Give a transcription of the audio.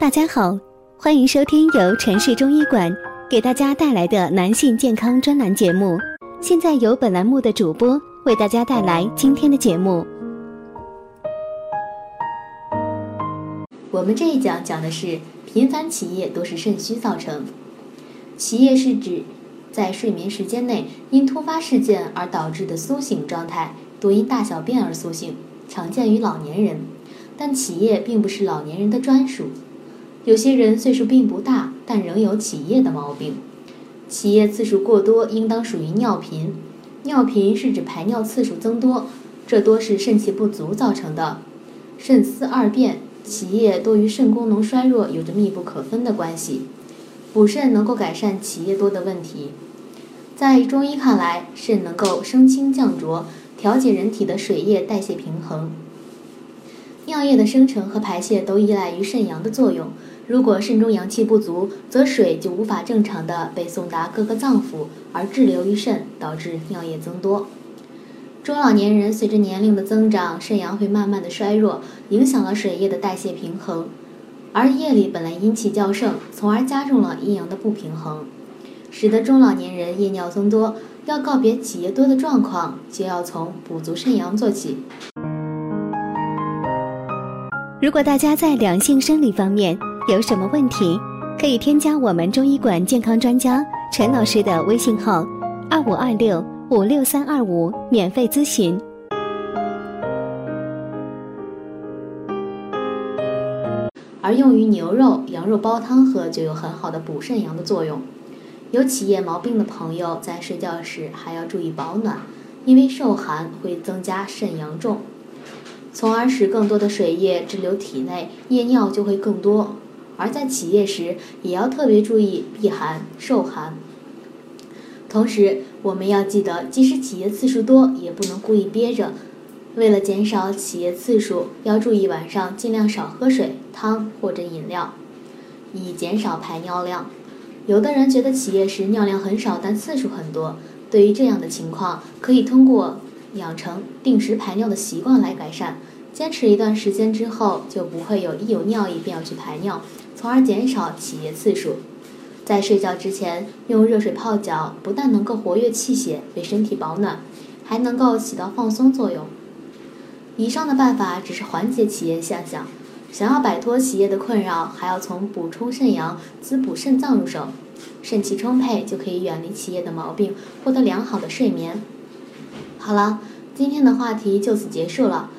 大家好，欢迎收听由城市中医馆给大家带来的男性健康专栏节目。现在由本栏目的主播为大家带来今天的节目。我们这一讲讲的是频繁起夜都是肾虚造成。起夜是指在睡眠时间内因突发事件而导致的苏醒状态，多因大小便而苏醒，常见于老年人。但起夜并不是老年人的专属，有些人岁数并不大，但仍有起夜的毛病。起夜次数过多，应当属于尿频。尿频是指排尿次数增多，这多是肾气不足造成的。肾丝二便，起夜多与肾功能衰弱有着密不可分的关系。补肾能够改善起夜多的问题。在中医看来，肾能够升清降浊，调节人体的水液代谢平衡。尿液的生成和排泄都依赖于肾阳的作用。如果肾中阳气不足，则水就无法正常的被送达各个脏腑，而滞留于肾，导致尿液增多。中老年人随着年龄的增长，肾阳会慢慢的衰弱，影响了水液的代谢平衡。而夜里本来阴气较盛，从而加重了阴阳的不平衡，使得中老年人夜尿增多。要告别起夜多的状况，就要从补足肾阳做起。如果大家在两性生理方面有什么问题，可以添加我们中医馆健康专家陈老师的微信号：二五二六五六三二五，免费咨询。而用于牛肉、羊肉煲汤喝就有很好的补肾阳的作用。有起夜毛病的朋友在睡觉时还要注意保暖，因为受寒会增加肾阳重。从而使更多的水液滞留体内，夜尿就会更多。而在起夜时，也要特别注意避寒受寒。同时，我们要记得，即使起夜次数多，也不能故意憋着。为了减少起夜次数，要注意晚上尽量少喝水、汤或者饮料，以减少排尿量。有的人觉得起夜时尿量很少，但次数很多。对于这样的情况，可以通过养成定时排尿的习惯来改善。坚持一段时间之后，就不会有一有尿意便要去排尿，从而减少起夜次数。在睡觉之前用热水泡脚，不但能够活跃气血，为身体保暖，还能够起到放松作用。以上的办法只是缓解起夜现象，想要摆脱起夜的困扰，还要从补充肾阳、滋补肾脏入手。肾气充沛，就可以远离起夜的毛病，获得良好的睡眠。好了，今天的话题就此结束了。